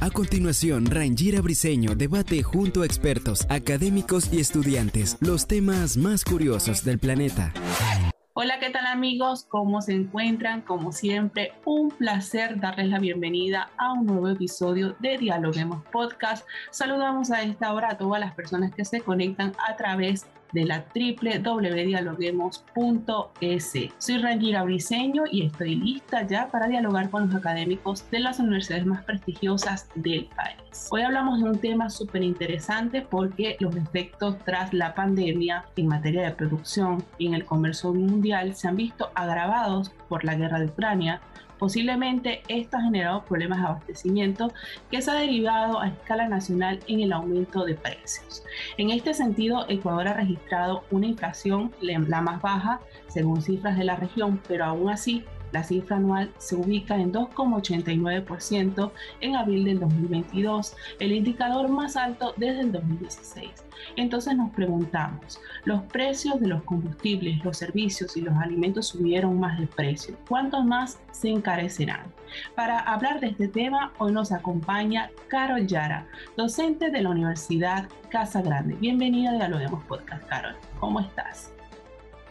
A continuación, Rangira Briseño debate junto a expertos, académicos y estudiantes los temas más curiosos del planeta. Hola, ¿qué tal amigos? ¿Cómo se encuentran? Como siempre, un placer darles la bienvenida a un nuevo episodio de Dialoguemos Podcast. Saludamos a esta hora a todas las personas que se conectan a través de la www.dialoguemos.es. Soy Rangira Briseño y estoy lista ya para dialogar con los académicos de las universidades más prestigiosas del país. Hoy hablamos de un tema súper interesante porque los efectos tras la pandemia en materia de producción y en el comercio mundial se han visto agravados por la guerra de Ucrania, Posiblemente esto ha generado problemas de abastecimiento que se ha derivado a escala nacional en el aumento de precios. En este sentido, Ecuador ha registrado una inflación la más baja según cifras de la región, pero aún así la cifra anual se ubica en 2,89% en abril del 2022, el indicador más alto desde el 2016. Entonces nos preguntamos, los precios de los combustibles, los servicios y los alimentos subieron más de precio. ¿Cuántos más se encarecerán? Para hablar de este tema, hoy nos acompaña Carol Yara, docente de la Universidad Casa Grande. Bienvenida a Dialoguemos Podcast, Carol. ¿Cómo estás?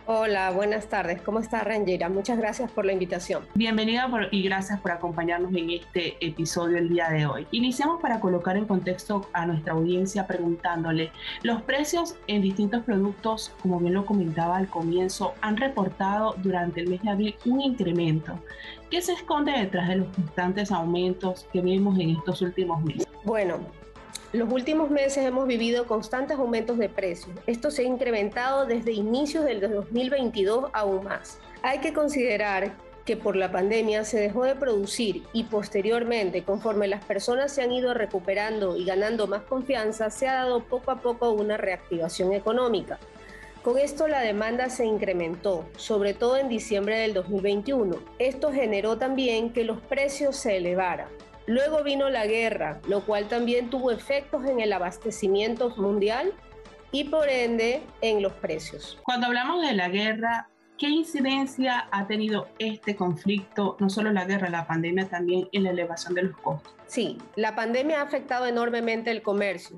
Hola, buenas tardes. ¿Cómo está Rangera? Muchas gracias por la invitación. Bienvenida y gracias por acompañarnos en este episodio el día de hoy. Iniciamos para colocar en contexto a nuestra audiencia preguntándole, los precios en distintos productos, como bien lo comentaba al comienzo, han reportado durante el mes de abril un incremento. ¿Qué se esconde detrás de los constantes aumentos que vemos en estos últimos meses? Bueno, los últimos meses hemos vivido constantes aumentos de precios. Esto se ha incrementado desde inicios del 2022 aún más. Hay que considerar que por la pandemia se dejó de producir y posteriormente, conforme las personas se han ido recuperando y ganando más confianza, se ha dado poco a poco una reactivación económica. Con esto la demanda se incrementó, sobre todo en diciembre del 2021. Esto generó también que los precios se elevaran. Luego vino la guerra, lo cual también tuvo efectos en el abastecimiento mundial y por ende en los precios. Cuando hablamos de la guerra, ¿qué incidencia ha tenido este conflicto, no solo la guerra, la pandemia también en la elevación de los costos? Sí, la pandemia ha afectado enormemente el comercio.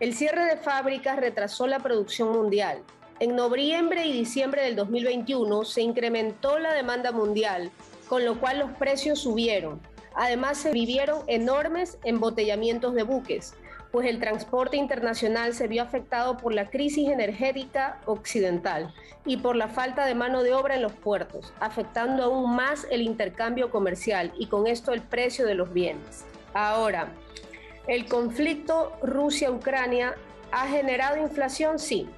El cierre de fábricas retrasó la producción mundial. En noviembre y diciembre del 2021 se incrementó la demanda mundial, con lo cual los precios subieron Además, se vivieron enormes embotellamientos de buques, pues el transporte internacional se vio afectado por la crisis energética occidental y por la falta de mano de obra en los puertos, afectando aún más el intercambio comercial y con esto el precio de los bienes. Ahora, el conflicto Rusia-Ucrania ha generado inflación, sí.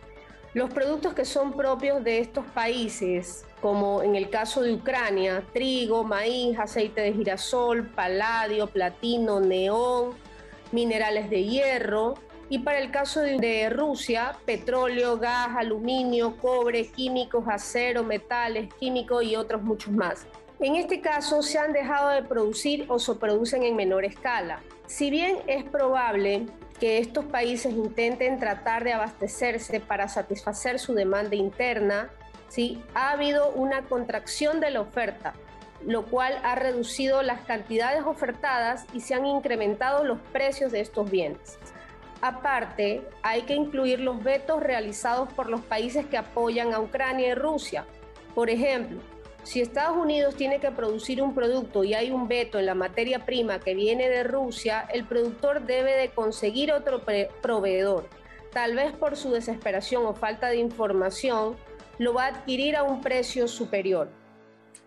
Los productos que son propios de estos países, como en el caso de Ucrania, trigo, maíz, aceite de girasol, paladio, platino, neón, minerales de hierro. Y para el caso de Rusia, petróleo, gas, aluminio, cobre, químicos, acero, metales, químicos y otros muchos más. En este caso se han dejado de producir o se producen en menor escala. Si bien es probable que estos países intenten tratar de abastecerse para satisfacer su demanda interna, ¿sí? ha habido una contracción de la oferta, lo cual ha reducido las cantidades ofertadas y se han incrementado los precios de estos bienes. Aparte, hay que incluir los vetos realizados por los países que apoyan a Ucrania y Rusia. Por ejemplo, si Estados Unidos tiene que producir un producto y hay un veto en la materia prima que viene de Rusia, el productor debe de conseguir otro proveedor. Tal vez por su desesperación o falta de información, lo va a adquirir a un precio superior.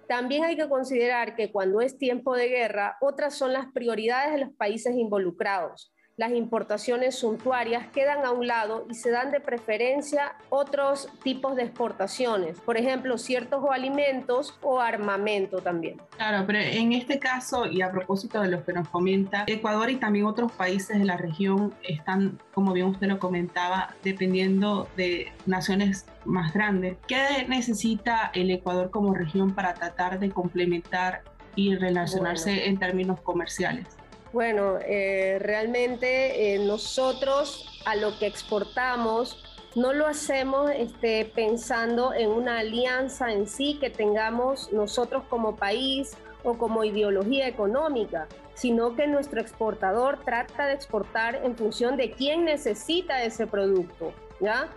También hay que considerar que cuando es tiempo de guerra, otras son las prioridades de los países involucrados. Las importaciones suntuarias quedan a un lado y se dan de preferencia otros tipos de exportaciones, por ejemplo, ciertos alimentos o armamento también. Claro, pero en este caso, y a propósito de lo que nos comenta, Ecuador y también otros países de la región están, como bien usted lo comentaba, dependiendo de naciones más grandes. ¿Qué necesita el Ecuador como región para tratar de complementar y relacionarse en términos comerciales? Bueno, eh, realmente eh, nosotros a lo que exportamos no lo hacemos este, pensando en una alianza en sí que tengamos nosotros como país o como ideología económica, sino que nuestro exportador trata de exportar en función de quién necesita ese producto, ¿ya?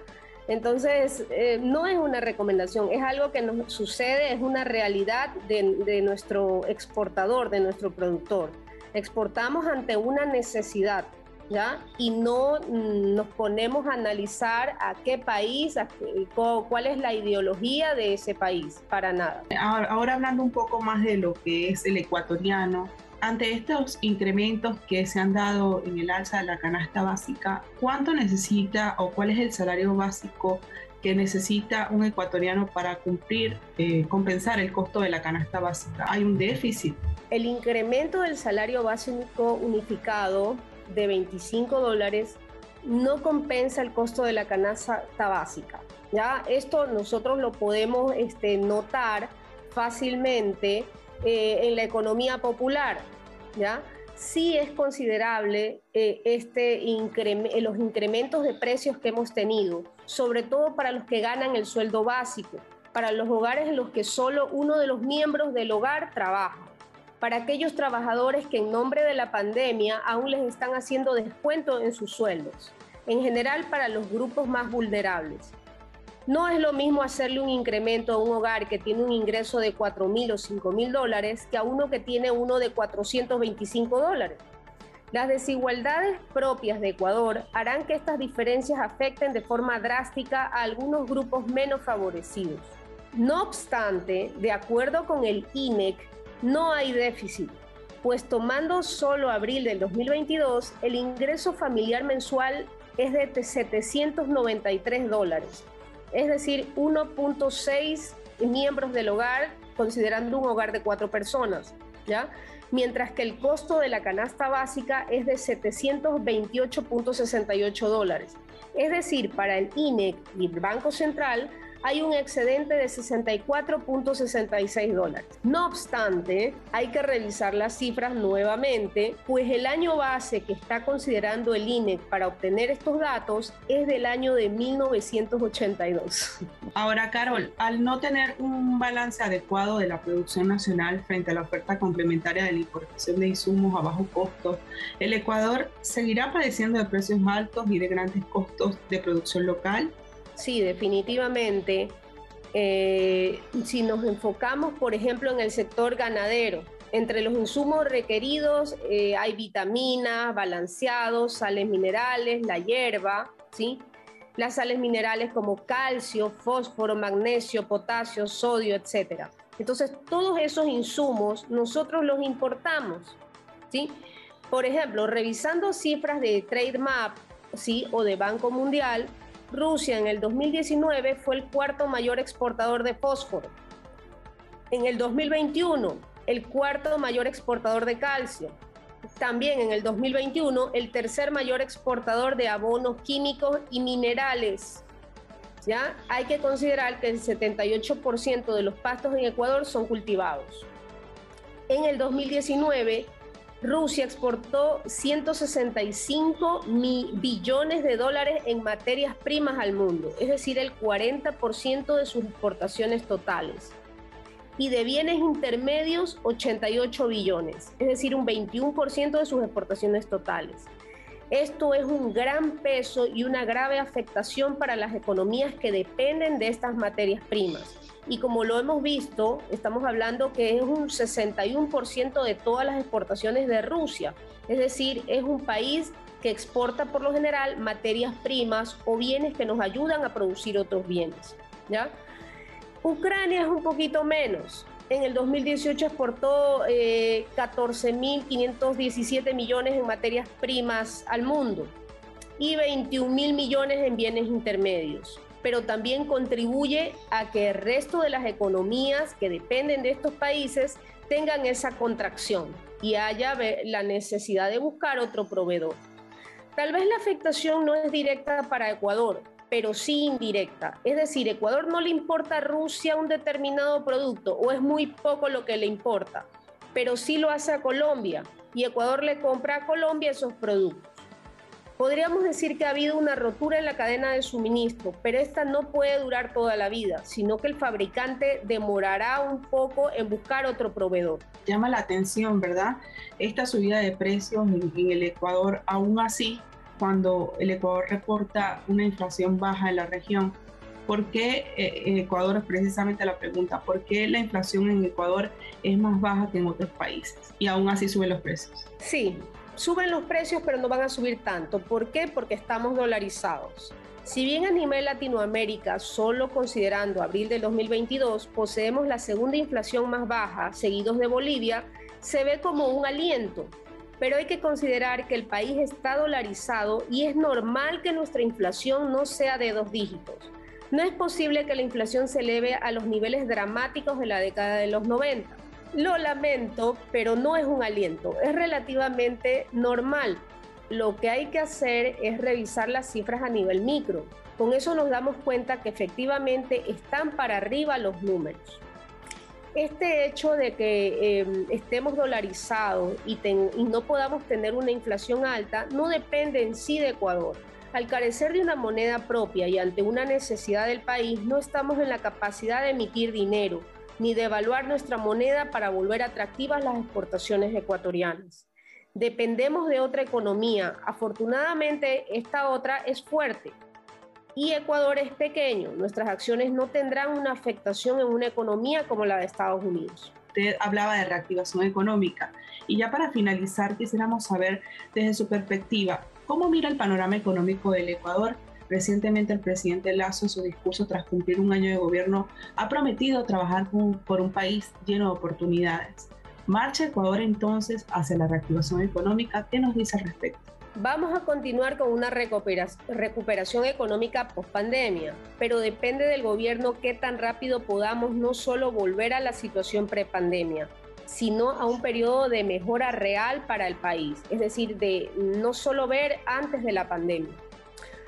Entonces, eh, no es una recomendación, es algo que nos sucede, es una realidad de nuestro exportador, de nuestro productor exportamos ante una necesidad, ¿ya? Y no mm, nos ponemos a analizar a qué país, cuál es la ideología de ese país, para nada. Ahora, hablando un poco más de lo que es el ecuatoriano, ante estos incrementos que se han dado en el alza de la canasta básica, ¿cuánto necesita o cuál es el salario básico que necesita un ecuatoriano para cumplir, eh, compensar el costo de la canasta básica? ¿Hay un déficit? El incremento del salario básico unificado de 25 dólares no compensa el costo de la canasta básica. ¿ya? Esto nosotros lo podemos este, notar fácilmente eh, en la economía popular. ¿ya? Sí es considerable eh, este los incrementos de precios que hemos tenido, sobre todo para los que ganan el sueldo básico, para los hogares en los que solo uno de los miembros del hogar trabaja para aquellos trabajadores que en nombre de la pandemia aún les están haciendo descuento en sus sueldos, en general para los grupos más vulnerables. No es lo mismo hacerle un incremento a un hogar que tiene un ingreso de 4 mil o 5 mil dólares que a uno que tiene uno de 425 dólares. Las desigualdades propias de Ecuador harán que estas diferencias afecten de forma drástica a algunos grupos menos favorecidos. No obstante, de acuerdo con el INEC, no hay déficit, pues tomando solo abril del 2022, el ingreso familiar mensual es de 793 dólares, es decir, 1.6 miembros del hogar, considerando un hogar de cuatro personas, ¿ya? Mientras que el costo de la canasta básica es de 728.68 dólares. Es decir, para el INEC y el Banco Central, hay un excedente de 64.66 dólares. No obstante, hay que revisar las cifras nuevamente, pues el año base que está considerando el INEC para obtener estos datos es del año de 1982. Ahora, Carol, al no tener un balance adecuado de la producción nacional frente a la oferta complementaria de la importación de insumos a bajo costo, el Ecuador seguirá padeciendo de precios altos y de grandes costos de producción local Sí, definitivamente. Eh, si nos enfocamos, por ejemplo, en el sector ganadero, entre los insumos requeridos eh, hay vitaminas, balanceados, sales minerales, la hierba, ¿sí? Las sales minerales como calcio, fósforo, magnesio, potasio, sodio, etc. Entonces, todos esos insumos nosotros los importamos, ¿sí? Por ejemplo, revisando cifras de TradeMap, ¿sí? O de Banco Mundial, Rusia en el 2019 fue el cuarto mayor exportador de fósforo. En el 2021, el cuarto mayor exportador de calcio. También en el 2021, el tercer mayor exportador de abonos químicos y minerales. ¿Ya? Hay que considerar que el 78% de los pastos en Ecuador son cultivados. En el 2019, Rusia exportó 165 billones de dólares en materias primas al mundo, es decir, el 40% de sus exportaciones totales. Y de bienes intermedios, 88 billones, es decir, un 21% de sus exportaciones totales. Esto es un gran peso y una grave afectación para las economías que dependen de estas materias primas y como lo hemos visto, estamos hablando que es un 61% de todas las exportaciones de Rusia, es decir, es un país que exporta por lo general materias primas o bienes que nos ayudan a producir otros bienes. Ucrania es un poquito menos, en el 2018 exportó eh, 14.517 millones en materias primas al mundo y 21 mil millones en bienes intermedios, pero también contribuye a que el resto de las economías que dependen de estos países tengan esa contracción y haya la necesidad de buscar otro proveedor. Tal vez la afectación no es directa para Ecuador, pero sí indirecta. Es decir, Ecuador no le importa a Rusia un determinado producto o es muy poco lo que le importa, pero sí lo hace a Colombia y Ecuador le compra a Colombia esos productos. Podríamos decir que ha habido una rotura en la cadena de suministro, pero esta no puede durar toda la vida, sino que el fabricante demorará un poco en buscar otro proveedor. Llama la atención, ¿verdad? Esta subida de precios en, el Ecuador, aún así, cuando el Ecuador reporta una inflación baja en la región, ¿por qué eh, en Ecuador es precisamente la pregunta? ¿Por qué la inflación en Ecuador es más baja que en otros países y aún así suben los precios? Sí, suben los precios, pero no van a subir tanto. ¿Por qué? Porque estamos dolarizados. Si bien a nivel Latinoamérica, solo considerando abril del 2022, poseemos la segunda inflación más baja, seguidos de Bolivia, se ve como un aliento. Pero hay que considerar que el país está dolarizado y es normal que nuestra inflación no sea de dos dígitos. No es posible que la inflación se eleve a los niveles dramáticos de la década de los 90. Lo lamento, pero no es un aliento, es relativamente normal. Lo que hay que hacer es revisar las cifras a nivel micro. Con eso nos damos cuenta que efectivamente están para arriba los números. Este hecho de que em, estemos dolarizados y, y no podamos tener una inflación alta no depende en sí de Ecuador. Al carecer de una moneda propia y ante una necesidad del país, no estamos en la capacidad de emitir dinero, ni devaluar nuestra moneda para volver atractivas las exportaciones ecuatorianas. Dependemos de otra economía. Afortunadamente, esta otra es fuerte. Y Ecuador es pequeño. Nuestras acciones no tendrán una afectación en una economía como la de Estados Unidos. Usted hablaba de reactivación económica. Y ya para finalizar, quisiéramos saber desde su perspectiva, ¿cómo mira el panorama económico del Ecuador Recientemente el presidente Lazo en su discurso tras cumplir un año de gobierno ha prometido trabajar por un país lleno de oportunidades. ¿Marcha Ecuador entonces hacia la reactivación económica? ¿Qué nos dice al respecto? Vamos a continuar con una recuperación económica post pandemia, pero depende del gobierno qué tan rápido podamos no solo volver a la situación prepandemia, sino a un periodo de mejora real para el país, es decir, de no solo ver antes de la pandemia.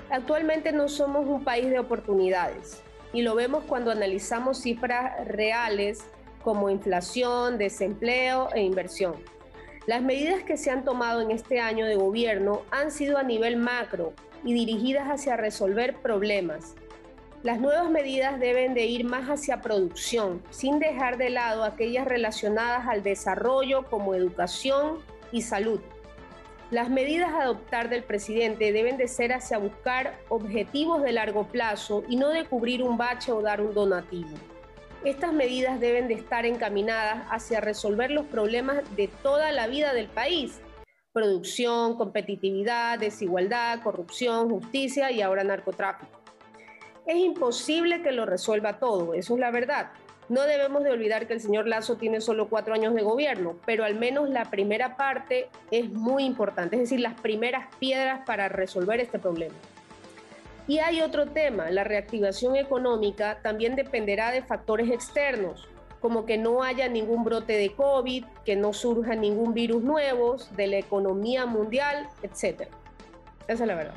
Actualmente no somos un país de oportunidades y lo vemos cuando analizamos cifras reales como inflación, desempleo e inversión. Las medidas que se han tomado en este año de gobierno han sido a nivel macro y dirigidas hacia resolver problemas. Las nuevas medidas deben de ir más hacia producción, sin dejar de lado aquellas relacionadas al desarrollo como educación y salud. Las medidas a adoptar del presidente deben de ser hacia buscar objetivos de largo plazo y no de cubrir un bache o dar un donativo. Estas medidas deben de estar encaminadas hacia resolver los problemas de toda la vida del país. Producción, competitividad, desigualdad, corrupción, justicia y ahora narcotráfico. Es imposible que lo resuelva todo, eso es la verdad, no debemos de olvidar que el señor Lazo tiene solo cuatro años de gobierno, pero al menos la primera parte es muy importante, es decir, las primeras piedras para resolver este problema. Y hay otro tema, la reactivación económica también dependerá de factores externos, como que no haya ningún brote de COVID, que no surja ningún virus nuevo, de la economía mundial, etc. Esa es la verdad.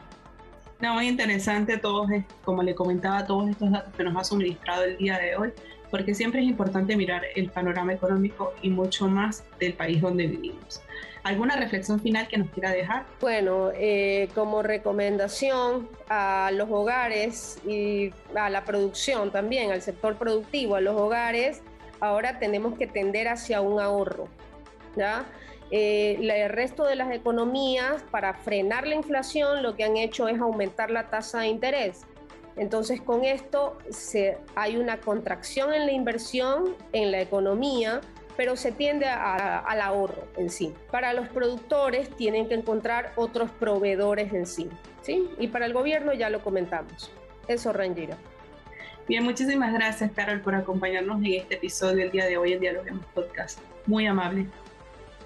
No, muy interesante todos, como le comentaba, todos estos datos que nos ha suministrado el día de hoy porque siempre es importante mirar el panorama económico y mucho más del país donde vivimos. ¿Alguna reflexión final que nos quiera dejar? Bueno, eh, como recomendación a los hogares y a la producción también, al sector productivo, a los hogares, ahora tenemos que tender hacia un ahorro. ¿ya? Eh, el resto de las economías, para frenar la inflación, lo que han hecho es aumentar la tasa de interés. Entonces con esto se, hay una contracción en la inversión, en la economía, pero se tiende al ahorro en sí. Para los productores tienen que encontrar otros proveedores en sí. ¿sí? Y para el gobierno ya lo comentamos. Eso, Rangira. Bien, muchísimas gracias, Carol, por acompañarnos en este episodio el día de hoy en Dialoguemos Podcast. Muy amable.